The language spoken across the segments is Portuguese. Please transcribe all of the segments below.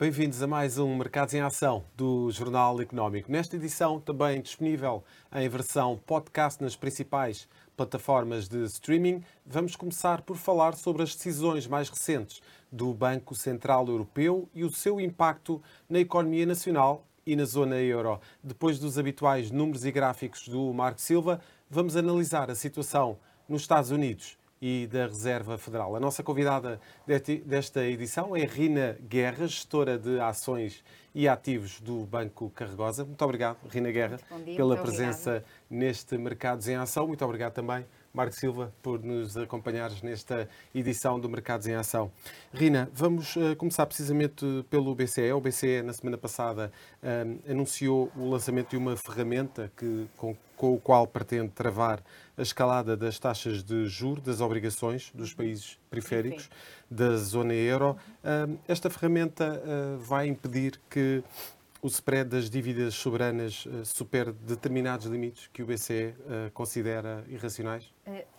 Bem-vindos a mais um Mercados em Ação do Jornal Económico. Nesta edição, também disponível em versão podcast nas principais plataformas de streaming, vamos começar por falar sobre as decisões mais recentes do Banco Central Europeu e o seu impacto na economia nacional e na zona euro. Depois dos habituais números e gráficos do Marco Silva, vamos analisar a situação nos Estados Unidos e da Reserva Federal. A nossa convidada desta edição é Rina Guerra, gestora de ações e ativos do Banco Carregosa. Muito obrigado, Rina Guerra, dia, pela presença obrigada. neste Mercados em Ação. Muito obrigado também, Marco Silva, por nos acompanhares nesta edição do Mercados em Ação. Rina, vamos uh, começar precisamente pelo BCE. O BCE, na semana passada, uh, anunciou o lançamento de uma ferramenta que, com, com o qual pretende travar a escalada das taxas de juros das obrigações dos países periféricos da zona euro. Esta ferramenta vai impedir que o spread das dívidas soberanas ah, supere determinados limites que o BCE ah, considera irracionais?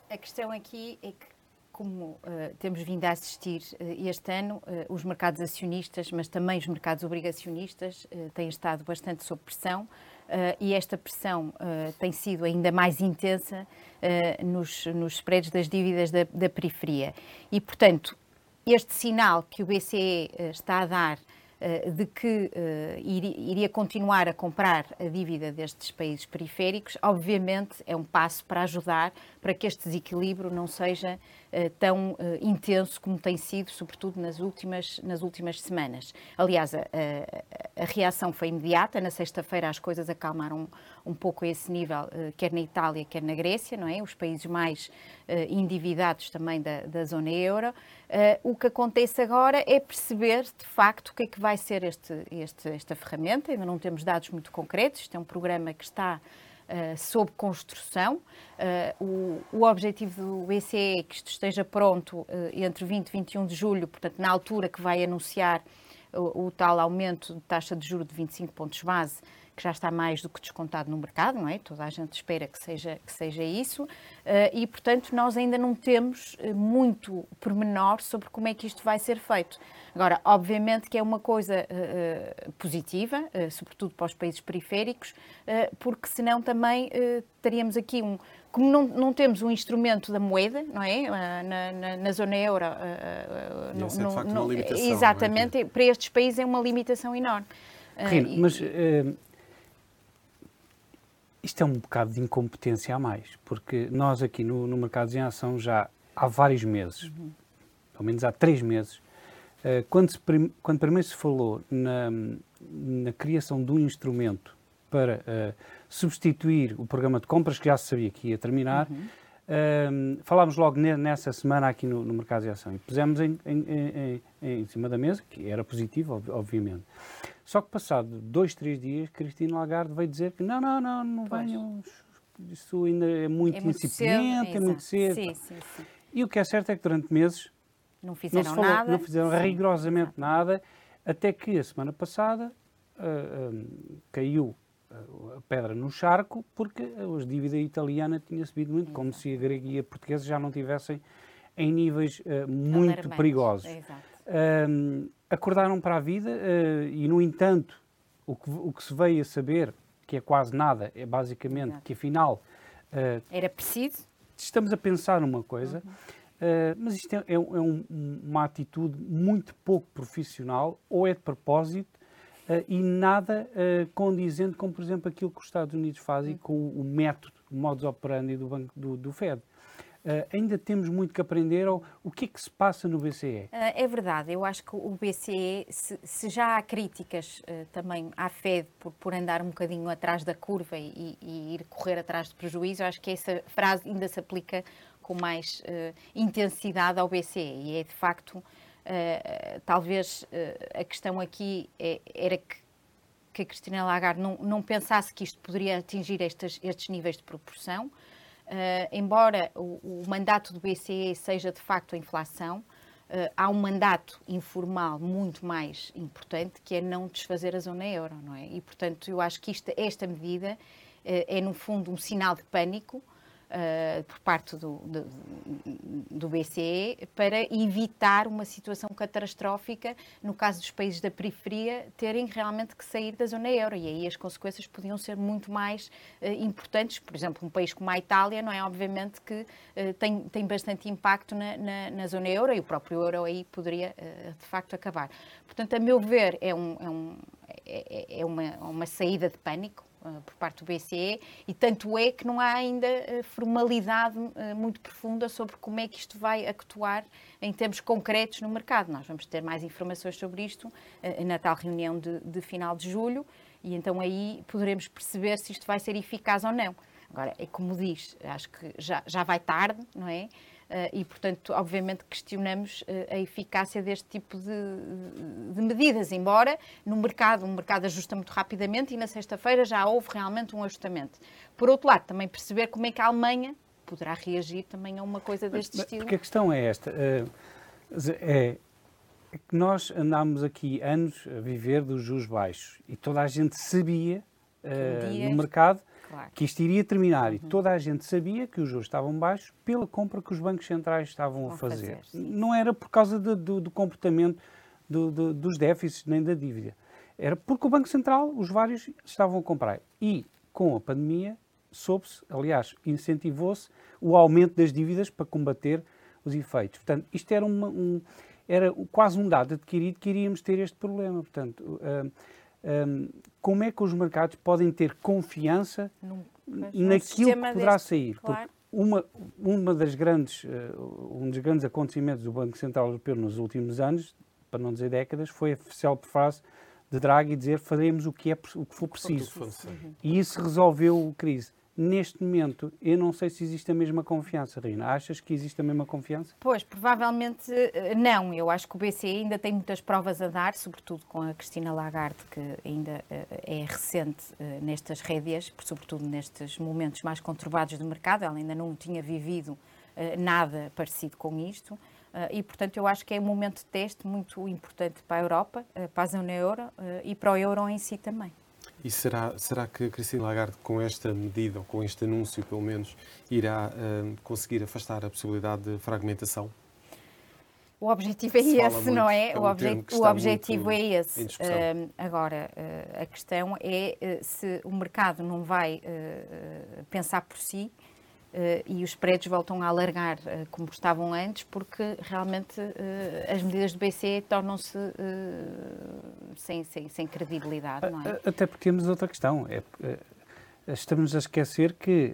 A questão aqui é que como uh, temos vindo a assistir uh, este ano, uh, os mercados acionistas, mas também os mercados obrigacionistas, têm estado bastante sob pressão e esta pressão tem sido ainda mais intensa nos, nos spreads das dívidas da, da, periferia. E, portanto, este sinal que o BCE está a dar eh, de que uh, iria continuar a comprar a dívida destes países periféricos, obviamente é um passo para ajudar para que este desequilíbrio não seja uh, tão uh, intenso como tem sido, sobretudo nas últimas, nas últimas semanas. Aliás, a, a, a reação foi imediata. Na sexta-feira as coisas acalmaram um, pouco a esse nível, quer na Itália, quer na Grécia, não é? Os países mais endividados também da, da zona euro. o que acontece agora é perceber, de facto, o que é que vai ser este, este, esta ferramenta. Ainda não temos dados muito concretos. Isto é um programa que está uh, sob construção. Uh, o, o, objetivo do BCE é que isto esteja pronto uh, entre 20 e 21 de julho, portanto, na altura que vai anunciar o, o tal aumento de taxa de juros de 25 pontos base que já está mais do que descontado no mercado, não é? Toda a gente espera que seja, que seja isso, uh, e portanto nós ainda não temos uh, muito pormenor sobre como é que isto vai ser feito. Agora, obviamente que é uma coisa uh, positiva, sobretudo para os países periféricos, porque senão também teríamos aqui um, como não, não, temos um instrumento da moeda, não é? Na, na, na zona euro. Uh, no, é, de facto, no, uma limitação, exatamente, é? para estes países é uma limitação enorme. Rino, uh, mas uh, isto é um bocado de incompetência a mais, porque nós aqui no, no Mercados em Ação já há vários meses, uhum. pelo menos há três meses, uh, quando, se, quando primeiro se falou na, na criação de um instrumento para uh, substituir o programa de compras, que já se sabia que ia terminar, uhum. uh, falámos logo nessa semana aqui no, no Mercado de Ação e pusemos em, em, em, em, cima da mesa, que era positivo, obviamente. Só que passado dois, três dias, Cristina Lagarde veio dizer que não, não, não, não venham, isso ainda é muito, é muito incipiente, cedo, é muito cedo. Sim, sim, sim. E o que é certo é que durante meses não fizeram não falou, nada. Não fizeram rigorosamente nada, até que a semana passada uh, um, ah, caiu a pedra no charco porque a dívida italiana tinha subido muito, como se a grega e a portuguesa já não tivessem em níveis uh, muito perigosos. Uh, acordaram para a vida uh, e, no entanto, o que, o que, se veio a saber, que é quase nada, é basicamente Exato. que afinal. Uh, Era preciso? Estamos a pensar numa coisa, uhum. uh, mas isto é, é, é um, uma atitude muito pouco profissional, ou é de propósito, e nada condizente com, por exemplo, aquilo que os Estados Unidos fazem uhum. com o, o método, o modus operandi do, banco, do, do Fed. Uh, ainda temos muito que aprender ou o que é que se passa no BCE? Uh, é verdade, eu acho que o BCE, se, se já há críticas uh, também à Fed por, por, andar um bocadinho atrás da curva e, e, ir correr atrás de prejuízo, eu acho que essa frase ainda se aplica com mais intensidade ao BCE e é de facto, talvez a questão aqui é, era que que a Cristina Lagarde não, não pensasse que isto poderia atingir estes, estes níveis de proporção, Uh, embora o, o, mandato do BCE seja de facto a inflação, uh, há um mandato informal muito mais importante que é não desfazer a zona euro, não é? E portanto eu acho que esta medida uh, é no fundo um sinal de pânico uh, por parte do, do, do, BCE para evitar uma situação catastrófica no caso dos países da periferia terem realmente que sair da zona euro e aí as consequências podiam ser muito mais uh, importantes. Por exemplo, um país como a Itália, não é? Obviamente que uh, tem, tem bastante impacto na, na, na, zona euro e o próprio euro aí poderia de facto acabar. Portanto, a meu ver, é, um, é, um, é, é uma, uma saída de pânico por parte do BCE e tanto é que não há ainda eh, formalidade eh, muito profunda sobre como é que isto vai actuar em termos concretos no mercado. Nós vamos ter mais informações sobre isto na tal reunião de, de final de julho e então aí poderemos perceber se isto vai ser eficaz ou não. Agora, é como diz, acho que já, já vai tarde, não é? Eh, e, portanto, obviamente questionamos eh, a eficácia deste tipo de, de medidas, embora no mercado, o mercado ajusta muito rapidamente e na sexta-feira já houve realmente um ajustamento. Por outro lado, também perceber como é que a Alemanha poderá reagir também a uma coisa deste mas, estilo. Porque a questão é esta, eh, é, é que nós andámos aqui anos a viver dos juros baixos e toda a gente sabia um dia... no mercado claro. que isto iria terminar. Uhum. E toda a gente sabia que os juros estavam baixos pela compra que os bancos centrais estavam Vão a fazer. fazer não era por causa de, do, do, comportamento do, do, dos déficits nem da dívida. Era porque o Banco Central, os vários, estavam a comprar. E com a pandemia, soube-se, aliás, incentivou-se o aumento das dívidas para combater os efeitos. Portanto, isto era, uma, um, era quase um dado adquirido que iríamos ter este problema. Portanto, uh, um, como é que os mercados podem ter confiança Num, naquilo que poderá deste, sair? Claro. Porque uma, uma das grandes, uh, um dos grandes acontecimentos do Banco Central Europeu nos últimos anos, para não dizer décadas, foi a oficial frase de Draghi dizer faremos o que, é, o que for preciso. E isso resolveu a crise neste momento, eu não sei se existe a mesma confiança, Rina. Achas que existe a mesma confiança? Pois, provavelmente eh, não. Eu acho que o BCE ainda tem muitas provas a dar, sobretudo com a Cristina Lagarde, que ainda eh, é recente eh, nestas rédeas, sobretudo nestes momentos mais conturbados do mercado. Ela ainda não tinha vivido nada parecido com isto. e, portanto, eu acho que é um momento de teste muito importante para a Europa, para a zona euro e para o euro em si também. E será, será que a Cristina Lagarde, com esta medida, ou com este anúncio pelo menos, irá uh, conseguir afastar a possibilidade de fragmentação? O objetivo é esse, não é? é um o, obje o, objetivo é esse. Uh, agora, uh, a questão é se o mercado não vai pensar por si Uh, e os prédios voltam a alargar uh, como estavam antes, porque realmente uh, as medidas do BCE tornam-se sem, sem, sem, credibilidade, é? Até porque temos outra questão. É, estamos a esquecer que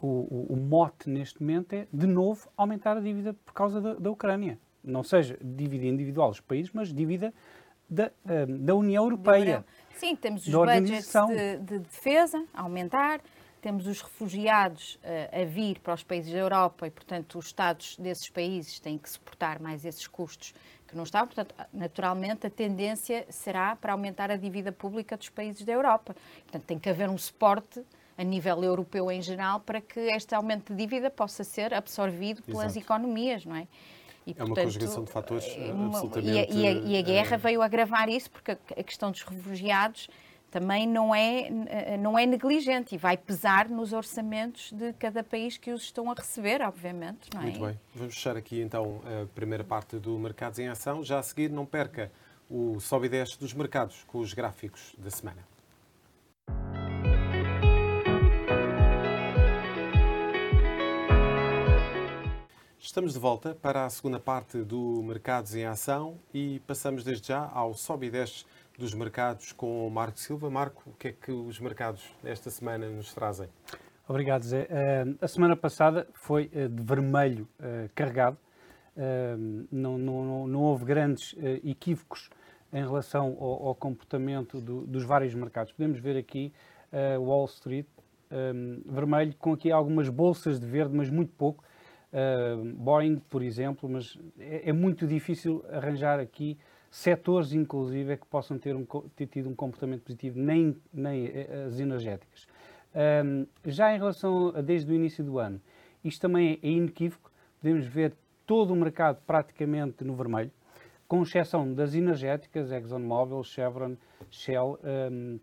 o, o, mote neste momento é, de novo, aumentar a dívida por causa da, da Ucrânia. Não seja dívida individual dos países, mas dívida da, da União Europeia. Sim, temos os budgets de, de defesa a aumentar, temos os refugiados uh, a vir para os países da Europa e, portanto, os Estados desses países têm que suportar mais esses custos que não estavam. Portanto, naturalmente, a tendência será para aumentar a dívida pública dos países da Europa. Portanto, tem que haver um suporte a nível europeu em geral para que este aumento de dívida possa ser absorvido pelas Exato. economias, não é? E, é portanto, uma conjugação de fatores é uma, absolutamente... E a, e, a, e a guerra é... veio agravar isso, porque a questão dos refugiados também não é, eh, não é negligente e vai pesar nos orçamentos de cada país que os estão a receber, obviamente. É? Muito bem. Vamos fechar aqui então a primeira parte do Mercados em Ação. Já a seguir, não perca o sobe e desce dos mercados com os gráficos da semana. Estamos de volta para a segunda parte do Mercados em Ação e passamos desde já ao sobe e desce dos mercados com o Marco Silva. Marco, o que é que os mercados esta semana nos trazem? Obrigado, Zé. Uh, a semana passada foi uh, de vermelho uh, carregado. Não, não, não, houve grandes equívocos em relação ao, ao comportamento do, dos vários mercados. Podemos ver aqui Wall Street vermelho, com aqui algumas bolsas de verde, mas muito pouco. Boeing, por exemplo, mas é, é muito difícil arranjar aqui setores, inclusive, é que possam ter, um, ter tido um comportamento positivo, nem, nem eh, as energéticas. Um, já em relação a desde o início do ano, isto também é inequívoco, podemos ver todo o mercado praticamente no vermelho, com exceção das energéticas, ExxonMobil, Chevron, Shell, um,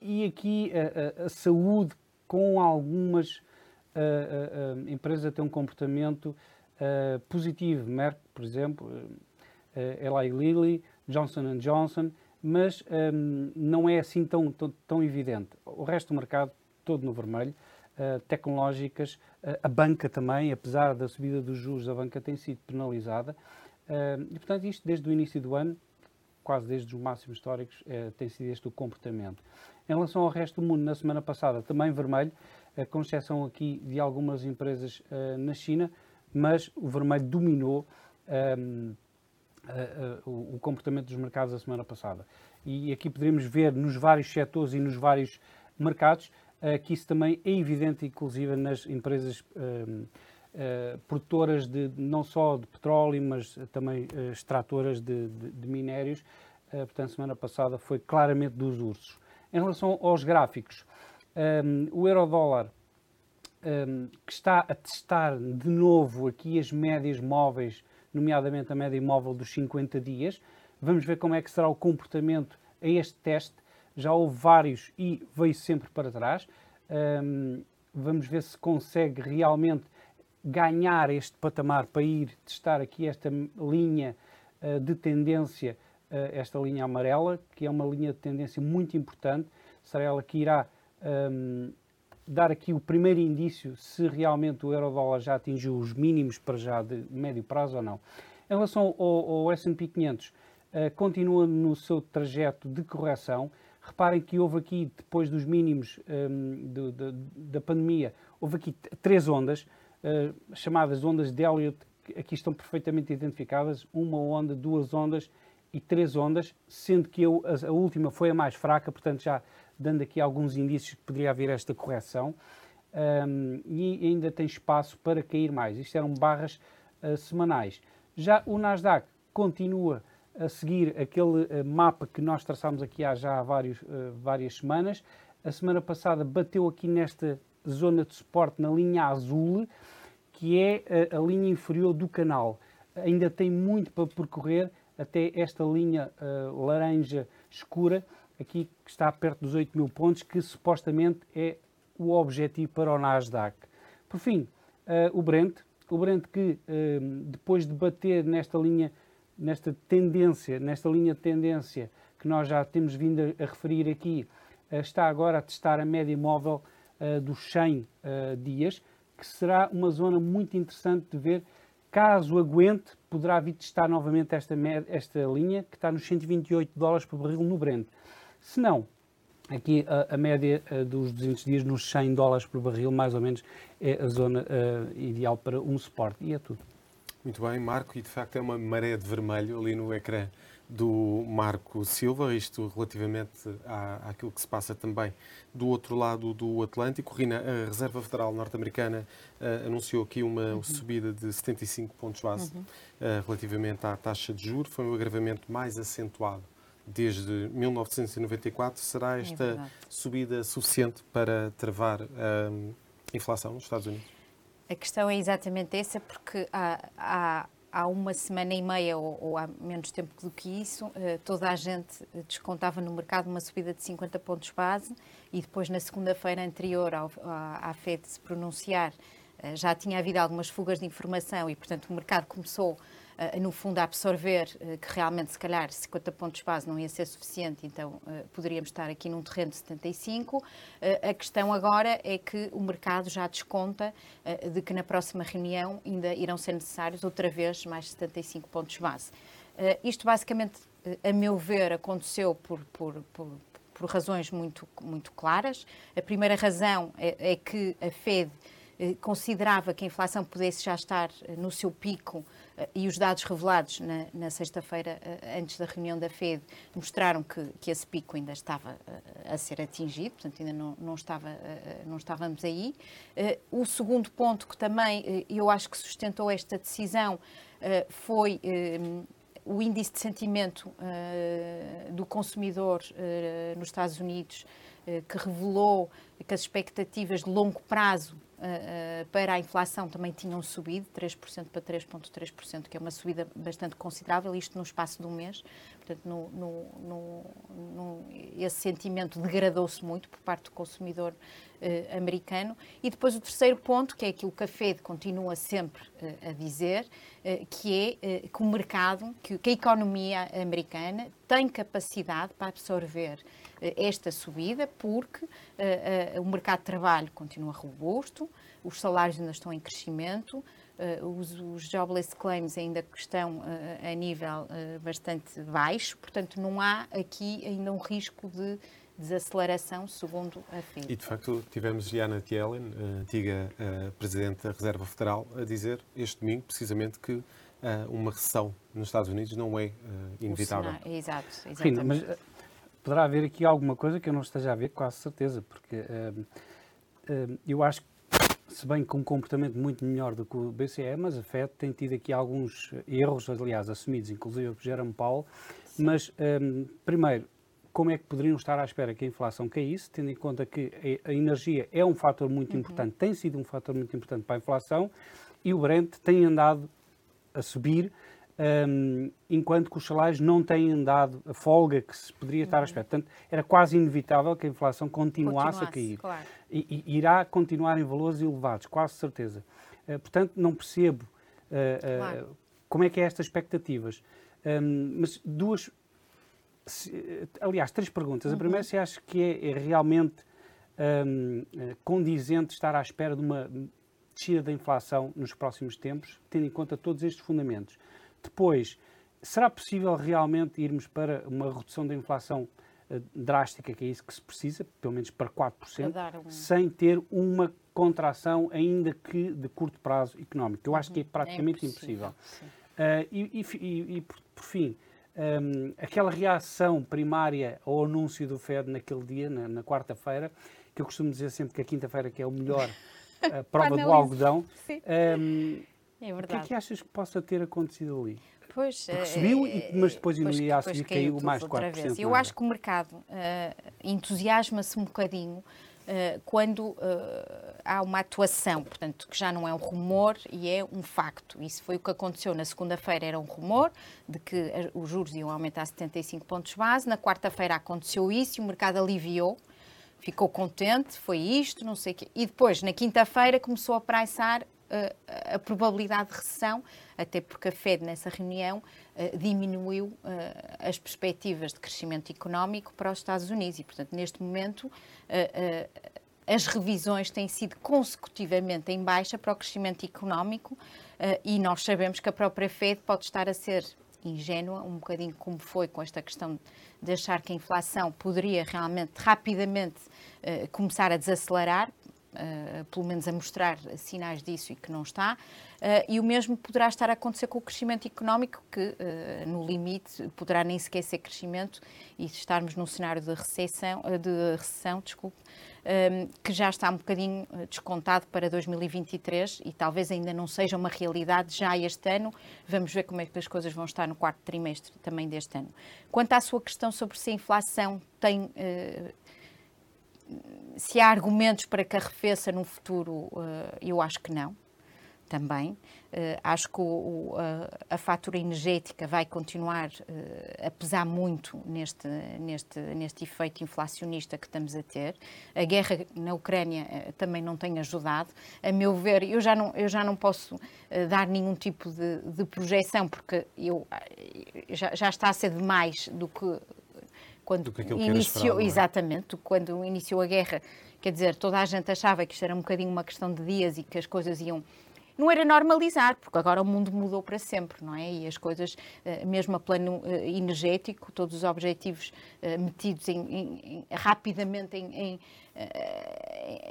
e aqui a, a, a, saúde com algumas a, a, a tem um comportamento uh, positivo. Merck, por exemplo, Eli Lilly, Johnson Johnson, mas um, não é assim tão, tão, tão, evidente. O resto do mercado, todo no vermelho, uh, tecnológicas, uh, a banca também, apesar da subida dos juros, a banca tem sido penalizada. Uh, e, portanto, isto desde o início do ano, quase desde os máximos históricos, tem sido este o comportamento. Em relação ao resto do mundo, na semana passada, também vermelho, com exceção aqui de algumas empresas na China, mas o vermelho dominou. Um, uh, o comportamento dos mercados a semana passada. E aqui poderíamos ver nos vários setores e nos vários mercados uh, que isso também é evidente, inclusive nas empresas produtoras de não só de petróleo, mas também extratoras de, de, de minérios. portanto, semana passada foi claramente dos ursos. Em relação aos gráficos, um, o euro-dólar um, que está a testar de novo aqui as médias móveis nomeadamente a média imóvel dos 50 dias. Vamos ver como é que será o comportamento a este teste. Já houve vários e veio sempre para trás. Um, vamos ver se consegue realmente ganhar este patamar para ir testar aqui esta linha uh, de tendência, uh, esta linha amarela, que é uma linha de tendência muito importante. Será ela que irá um, dar aqui o primeiro indício se realmente o euro-dólar já atingiu os mínimos para já de médio prazo ou não. Em relação ao, ao S&P 500, uh, continua no seu trajeto de correção. Reparem que houve aqui, depois dos mínimos um, do, do, da pandemia, houve aqui três ondas, uh, chamadas ondas de Elliott, que aqui estão perfeitamente identificadas, uma onda, duas ondas e três ondas, sendo que eu, a, a última foi a mais fraca, portanto já dando aqui alguns indícios que poderia haver esta correção. Um, e ainda tem espaço para cair mais. Isto eram barras uh, semanais. Já o Nasdaq continua a seguir aquele uh, mapa que nós traçámos aqui há já vários, uh, várias semanas. A semana passada bateu aqui nesta zona de suporte na linha azul, que é a linha inferior do canal. Ainda tem muito para percorrer até esta linha laranja escura, aqui que está perto dos 8 mil pontos, que supostamente é o objetivo para o Nasdaq. Por fim, uh, o Brent, o Brent que uh, depois de bater nesta linha, nesta tendência, nesta linha de tendência que nós já temos vindo a, a referir aqui, uh, está agora a testar a média móvel dos 100 dias, que será uma zona muito interessante de ver. Caso aguente, poderá vir testar novamente esta, esta linha, que está nos 128 dólares por barril no Brent. Se não, aqui a, a média uh, dos 200 dias nos 100 dólares por barril, mais ou menos, é a zona uh, ideal para um suporte. E é tudo. Muito bem, Marco, e de facto é uma maré de vermelho ali no ecrã do Marco Silva, isto relativamente à, àquilo que se passa também do outro lado do Atlântico. Rina, a Reserva Federal Norte-Americana uh, anunciou aqui uma uhum. subida de 75 pontos base uhum. uh, relativamente à taxa de juros. Foi um agravamento mais acentuado desde 1994, será é esta é subida suficiente para travar a inflação nos Estados Unidos? A questão é exatamente essa, porque há, há, há uma semana e meia, ou, ou, há menos tempo do que isso, eh, toda a gente descontava no mercado uma subida de 50 pontos base e depois, na segunda-feira anterior ao, à, à FED se pronunciar, eh, já tinha havido algumas fugas de informação e, portanto, o mercado começou uh, no fundo, a absorver uh, que realmente, se calhar, 50 pontos base não ia ser suficiente, então uh, poderíamos estar aqui num terreno de 75. a questão agora é que o mercado já desconta de que na próxima reunião ainda irão ser necessários outra vez mais 75 pontos base. isto, basicamente, a meu ver, aconteceu por, por, por por razões muito, muito claras. A primeira razão é, é que a Fed considerava que a inflação pudesse já estar no seu pico eh, e os dados revelados na, na sexta-feira, eh, antes da reunião da FED, mostraram que, que esse pico ainda estava eh, a ser atingido, portanto, ainda não, não, estava, não estávamos aí. O segundo ponto que também eu acho que sustentou esta decisão foi o índice de sentimento do consumidor nos Estados Unidos, que revelou que as expectativas de longo prazo uh, para a inflação também tinham subido, 3% para 3,3%, que é uma subida bastante considerável, isto no espaço de um mês. Portanto, no, no, no, no esse sentimento degradou-se muito por parte do consumidor uh, americano. E depois o terceiro ponto, que é aquilo que a Fed continua sempre uh, a dizer, que é que o mercado, que, que, a economia americana tem capacidade para absorver esta subida, porque o mercado de trabalho continua robusto, os salários ainda estão em crescimento, Uh, os, os, jobless claims ainda estão uh, a nível uh, bastante baixo, portanto não há aqui ainda um risco de desaceleração, segundo a FIM. E, de facto, tivemos Janet Yellen, a antiga uh, Presidente da Reserva Federal, a dizer este domingo, precisamente, que uma recessão nos Estados Unidos não é uh, inevitável. Exato, exatamente. Sim, mas poderá haver aqui alguma coisa que eu não esteja a ver, quase certeza, porque eu acho que se bem com um comportamento muito melhor do que o BCE, mas a FED tem tido aqui alguns erros, aliás, assumidos, inclusive por Jerome Powell. Mas, um, primeiro, como é que poderiam estar à espera que a inflação caísse, tendo em conta que a energia é um fator muito uhum. importante, tem sido um fator muito importante para a inflação, e o Brent tem andado a subir, um, enquanto que os salários não têm andado a folga que se poderia estar à uhum. espera. Portanto, era quase inevitável que a inflação continuasse, continuasse a cair. Claro. E, e, irá continuar em valores elevados, quase certeza. Uh, portanto, não percebo uh, claro. uh, como é que é estas expectativas. Um, mas duas se, aliás, três perguntas. Uhum. A primeira, se acha que é, é realmente um, condizente estar à espera de uma descida da inflação nos próximos tempos, tendo em conta todos estes fundamentos. Depois, será possível realmente irmos para uma redução da inflação uh, drástica, que é isso que se precisa, pelo menos para 4%, um... sem ter uma contração, ainda que de curto prazo económico? Eu acho que é uhum. praticamente é impossível. impossível. Uh, e, e, e, e por, por fim, um, aquela reação primária ao anúncio do FED naquele dia, na, na quarta-feira, que eu costumo dizer sempre que a quinta-feira que é o melhor a prova do algodão. Um, é verdade. O que é que achas que possa ter acontecido ali? Pois, Porque subiu, é, mas depois no dia a seguir caiu mais de 4%. Eu acho que o mercado uh, entusiasma-se um bocadinho uh, quando uh, há uma atuação, portanto, que já não é um rumor e é um facto. Isso foi o que aconteceu na segunda-feira, era um rumor de que os juros iam aumentar 75 pontos base. Na quarta-feira aconteceu isso e o mercado aliviou, ficou contente, foi isto, não sei o quê. E depois, na quinta-feira, começou a pricear uh, a probabilidade de recessão, até porque a Fed, nessa reunião, uh, diminuiu uh, as perspectivas de crescimento económico para os Estados Unidos. E, portanto, neste momento, as revisões têm sido consecutivamente em baixa para o crescimento económico uh, e nós sabemos que a própria Fed pode estar a ser ingênua, um bocadinho como foi com esta questão de achar que a inflação poderia realmente rapidamente uh, começar a desacelerar, uh, pelo menos a mostrar sinais disso e que não está. Uh, e o mesmo poderá estar a acontecer com o crescimento económico, que no limite poderá nem sequer ser crescimento e estarmos num cenário de recessão, de recessão desculpe, um, que já está um bocadinho eh, descontado para 2023 e talvez ainda não seja uma realidade já este ano. Vamos ver como é que as coisas vão estar no quarto trimestre também deste ano. Quanto à sua questão sobre se a inflação tem. Uh, se há argumentos para que arrefeça no futuro, uh, eu acho que não também. Uh, acho que o, a, a, fatura energética vai continuar uh, a pesar muito neste, neste, neste efeito inflacionista que estamos a ter. A guerra na Ucrânia também não tem ajudado. A meu ver, eu já não, eu já não posso dar nenhum tipo de, de projeção, porque eu, já, já está a ser demais do que quando iniciou, é? exatamente, quando iniciou a guerra, quer dizer, toda a gente achava que isto era um bocadinho uma questão de dias e que as coisas iam não era normalizar, porque agora o mundo mudou para sempre, não é? E as coisas, eh, mesmo a plano eh, energético, todos os objetivos eh, metidos em, em, rapidamente em, em,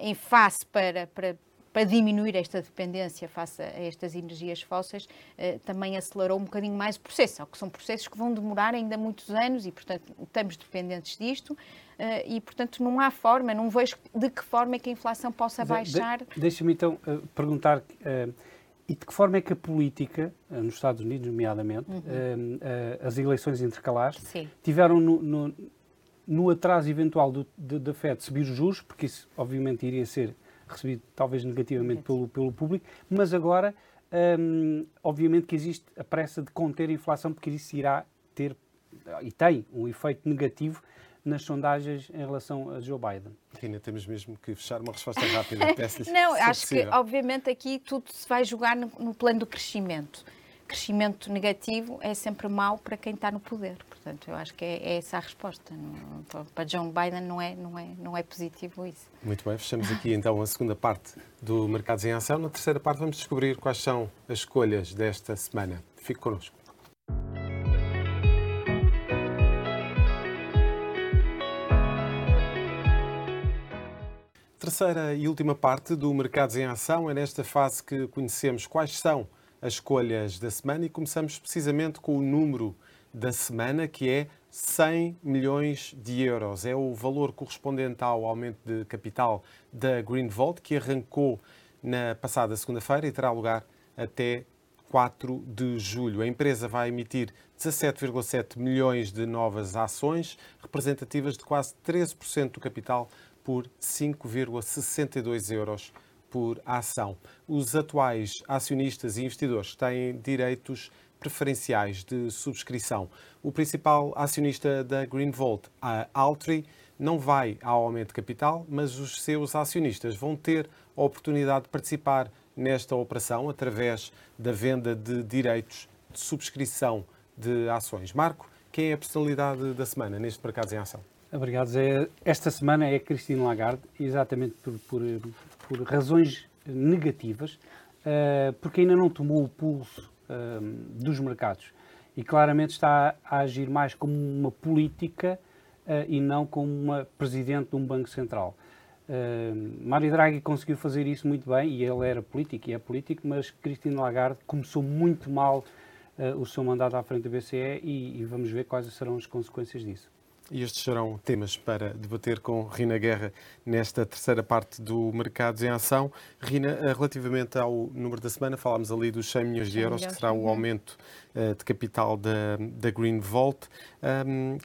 em face para, para para diminuir esta dependência face a estas energias fósseis, também acelerou um bocadinho mais o processo. Só que são processos que vão demorar ainda muitos anos e, portanto, estamos dependentes disto. Uh, e, portanto, não há forma, não vejo de que forma é que a inflação possa baixar. De, Deixa-me então uh, perguntar, e de que forma é que a política, nos Estados Unidos, nomeadamente, uhum. as eleições intercalares, Sim. tiveram no, no, no, atraso eventual do, de, da FED subir os juros, porque isso obviamente iria ser recebido talvez negativamente pelo, pelo público, mas agora, hum, obviamente que existe a pressa de conter a inflação, porque isso irá ter, e tem, um efeito negativo nas sondagens em relação a Joe Biden. Rina, temos mesmo que fechar uma resposta rápida. Não, acho que, obviamente, aqui tudo se vai jogar no, no plano do crescimento crescimento negativo é sempre mau para quem está no poder. Portanto, eu acho que é, é essa a resposta. Não, para John Biden não é, não, é, não é positivo isso. Muito bem, fechamos aqui então a segunda parte do Mercados em Ação. Na terceira parte vamos descobrir quais são as escolhas desta semana. Fique connosco. Terceira e última parte do Mercados em Ação é nesta fase que conhecemos quais são as escolhas da semana e começamos precisamente com o número da semana, que é 100 milhões de euros. É o valor correspondente ao aumento de capital da Greenvolt, que arrancou na passada segunda-feira e terá lugar até 4 de julho. A empresa vai emitir 17,7 milhões de novas ações, representativas de quase 13% do capital, por 5,62 euros por ação. Os atuais acionistas e investidores têm direitos preferenciais de subscrição. O principal acionista da Greenvolt, a Altri, não vai ao aumento de capital, mas os seus acionistas vão ter a oportunidade de participar nesta operação através da venda de direitos de subscrição de ações. Marco, quem é a personalidade da semana neste mercado em ação? Obrigado, Zé. Esta semana é Cristina Lagarde, exatamente por, por, por razões negativas, uh, porque ainda não tomou o pulso uh, dos mercados e claramente está a agir mais como uma política uh, e não como uma presidente de um banco central. Uh, Mário Draghi conseguiu fazer isso muito bem e ele era político e é político, mas Cristina Lagarde começou muito mal o seu mandato à frente do BCE e, e vamos ver quais serão as consequências disso. E estes serão temas para debater com Rina Guerra nesta terceira parte do Mercados em Ação. Rina, eh, relativamente ao número da semana, falámos ali dos 100 milhões de euros, que será o aumento uh, de capital da, da Green Vault. Um,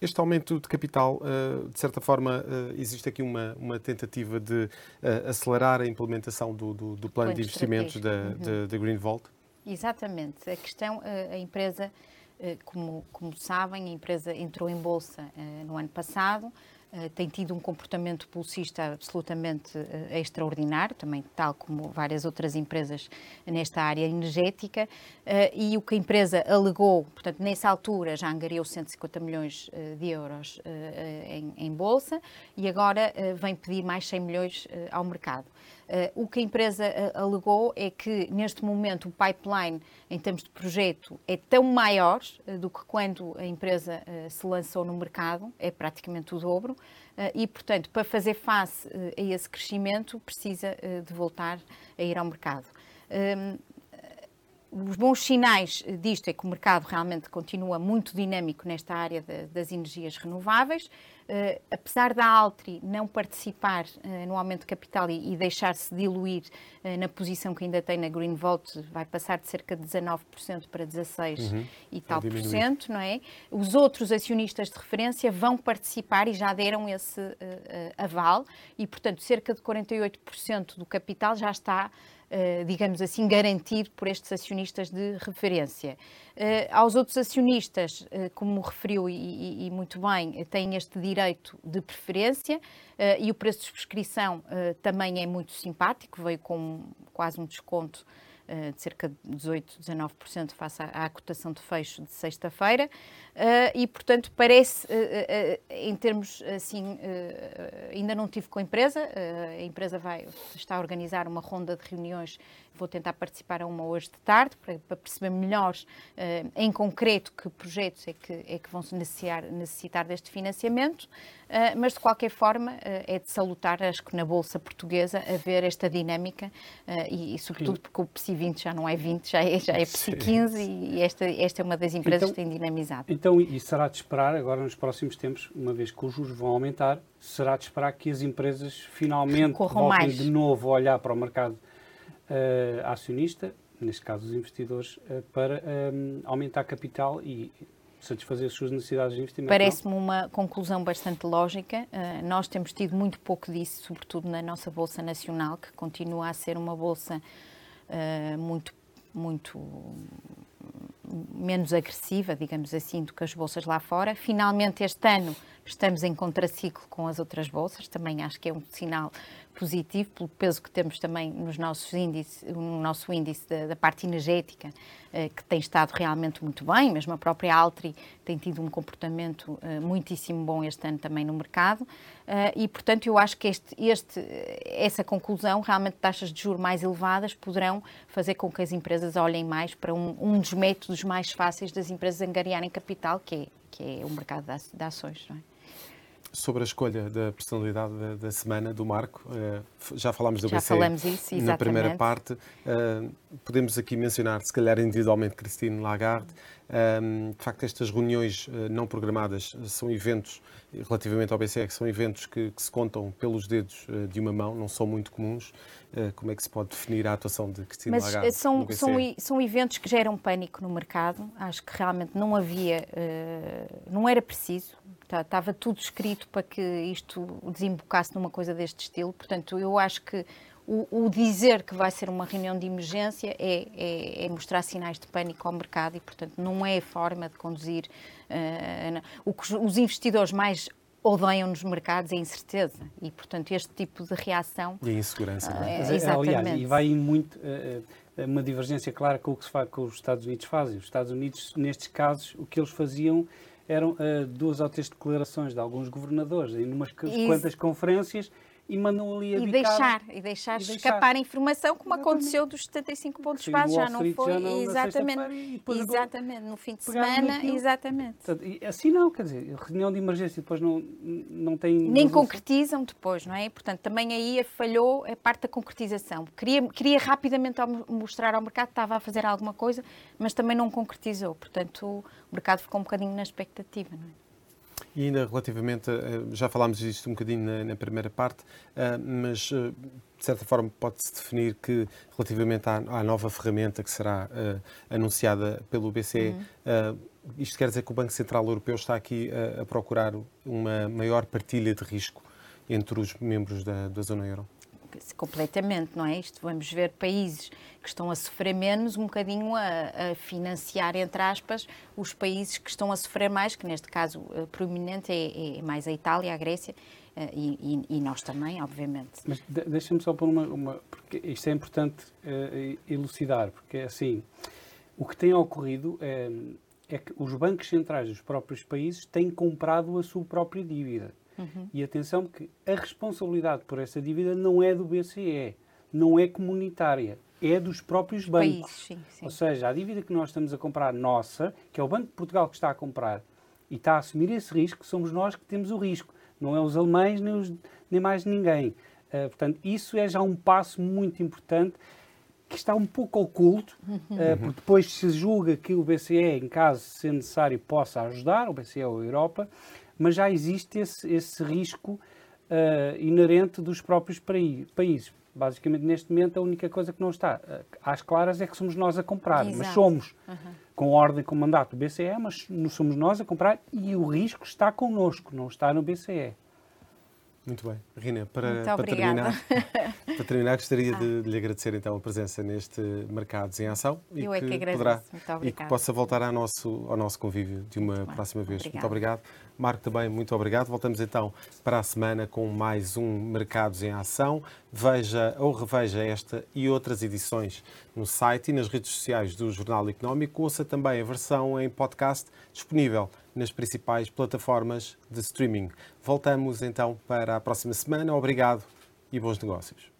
este aumento de capital, uh, de certa forma, uh, existe aqui uma, uma tentativa de acelerar a implementação do, do, do plano de investimentos da, uhum. da Green Vault? Exatamente. A questão, a empresa eh, como, como sabem, a empresa entrou em bolsa eh, no ano passado, eh, tem tido um comportamento pulsista absolutamente extraordinário, também tal como várias outras empresas nesta área energética, e o que a empresa alegou, portanto, nessa altura já angariou 150 milhões de euros em, em bolsa e agora vem pedir mais 100 milhões ao mercado. Uh, o que a empresa uh, alegou é que, neste momento, o pipeline, em termos de projeto, é tão maior uh, do que quando a empresa se lançou no mercado, é praticamente o dobro, e, portanto, para fazer face a esse crescimento, precisa de voltar a ir ao mercado. Ehm, os bons sinais disto é que o mercado realmente continua muito dinâmico nesta área de, das energias renováveis. Uh, apesar da Altri não participar uh, no aumento de capital e, e deixar-se diluir uh, na posição que ainda tem na Green Vote, vai passar de cerca de 19% para 16% uhum. e tal por cento, não é? Os outros acionistas de referência vão participar e já deram esse aval e, portanto, cerca de 48% do capital já está digamos assim, garantido por estes acionistas de referência. Uh, aos outros acionistas, uh, como referiu e, e, muito bem, têm este direito de preferência e o preço de subscrição também é muito simpático, veio com quase um desconto de cerca de 18, 19% face à, à cotação de fecho de sexta-feira. Uh, e, portanto, parece, uh, em termos assim, ainda não tive com a empresa, a empresa vai, está a organizar uma ronda de reuniões, vou tentar participar a uma hoje de tarde, para, para perceber melhor, em concreto, que projetos é que, é que vão necessitar, necessitar deste financiamento, mas, de qualquer forma, é de salutar, acho que na Bolsa Portuguesa, a ver esta dinâmica, e, e, sobretudo porque o PSI 20 já não é 20, já é, já é PSI 15, e esta, esta é uma das empresas então, que tem dinamizado. Então, e será de esperar, agora nos próximos tempos, uma vez que os juros vão aumentar, será de esperar que as empresas finalmente Corram voltem mais. de novo a olhar para o mercado uh, acionista, neste caso os investidores, uh, para um, aumentar capital e satisfazer as suas necessidades de investimento. Parece-me uma conclusão bastante lógica. Uh, nós temos tido muito pouco disso, sobretudo na nossa Bolsa Nacional, que continua a ser uma bolsa uh, muito, muito menos agressiva, digamos assim, do que as bolsas lá fora. Finalmente, este ano, estamos em contraciclo com as outras bolsas, também acho que é um sinal positivo, pelo peso que temos também nos nossos índices, no nosso índice da, da parte energética, eh, que tem estado realmente muito bem, mesmo a própria Altri tem tido um comportamento eh, muitíssimo bom este ano também no mercado, eh, e portanto eu acho que este, este, essa conclusão, realmente taxas de juros mais elevadas, poderão fazer com que as empresas olhem mais para um, um dos métodos mais fáceis das empresas angariarem capital, que é, que é o mercado de ações. Não é? Sobre a escolha da personalidade da, da semana do Marco. Uh, já falámos do já BCE falamos isso, exatamente. na primeira parte. Uh, podemos aqui mencionar, se calhar individualmente, Christine Lagarde. Um, de facto, estas reuniões uh, não programadas são eventos, relativamente ao BCE, que são eventos que, que se contam pelos dedos de uma mão, não são muito comuns. como é que se pode definir a atuação de Christine Mas Lagarde? São, são, são eventos que geram pânico no mercado. Acho que realmente não havia, não era preciso Estava tá, tudo escrito para que isto desembocasse numa coisa deste estilo. Portanto, eu acho que o, o dizer que vai ser uma reunião de emergência é, é, é, mostrar sinais de pânico ao mercado e, portanto, não é a forma de conduzir. Uh, o que os investidores mais odeiam nos mercados é a incerteza e, portanto, este tipo de reação. E a insegurança, não é? Exatamente. Aliás, e vai muito. Uh, uma divergência clara com o que se faz, com os Estados Unidos fazem. Os Estados Unidos, nestes casos, o que eles faziam eram uh, duas ou três declarações de alguns governadores em umas quantas conferências e mandam ali a e deixar e deixar, e escapar a informação como Exatamente. aconteceu dos 75 pontos base já não foi já não, exatamente exatamente no fim de semana exatamente. Assim não quer dizer reunião de emergência depois não não tem nem resolução. concretizam depois não é? Portanto também aí falhou a parte da concretização. Queria queria rapidamente mostrar ao mercado que estava a fazer alguma coisa mas também não concretizou. Portanto o mercado ficou um bocadinho na expectativa não é e ainda relativamente, já falámos disto um bocadinho na, na primeira parte, eh, mas eh, de certa forma pode-se definir que relativamente à, à, nova ferramenta que será uh, anunciada pelo BCE, uhum. uh, isto quer dizer que o Banco Central Europeu está aqui a, a procurar uma maior partilha de risco entre os membros da, da zona euro? Completamente, não é? Isto vamos ver países que estão a sofrer menos, um bocadinho a, a, financiar, entre aspas, os países que estão a sofrer mais, que neste caso uh, proeminente é, é, mais a Itália, a Grécia uh, e, e, nós também, obviamente. Mas de, deixa-me só pôr uma, uma, porque isto é importante uh, elucidar, porque assim, o que tem ocorrido é, é que os bancos centrais dos próprios países têm comprado a sua própria dívida. Uhum. E atenção que a responsabilidade por essa dívida não é do BCE, não é comunitária, é dos próprios bancos. Sim, sim. Ou seja, a dívida que nós estamos a comprar nossa, que é o Banco de Portugal que está a comprar e está a assumir esse risco, somos nós que temos o risco, não é os alemães nem, os, nem mais ninguém. Uh, portanto, isso é já um passo muito importante que está um pouco oculto, uhum. uh, porque depois se julga que o BCE, em caso se necessário, possa ajudar, o BCE ou a Europa, mas já existe esse, esse risco uh, inerente dos próprios países. Basicamente, neste momento, a única coisa que não está uh, às claras é que somos nós a comprar, Exato. mas somos uhum. com ordem, com mandato do BCE, mas somos nós a comprar e o risco está connosco, não está no BCE. Muito bem. Rina, para, para terminar, para terminar, gostaria ah. de, de, lhe agradecer então a presença neste Mercados em Ação e Eu que, é que poderá e que possa voltar ao nosso, ao nosso convívio de uma muito próxima vez. Obrigada. Muito obrigado. Marco também, muito obrigado. Voltamos então para a semana com mais um Mercados em Ação. Veja ou reveja esta e outras edições no site e nas redes sociais do Jornal Económico. Ouça também a versão em podcast disponível nas principais plataformas de streaming. Voltamos então para a próxima semana. Obrigado e bons negócios.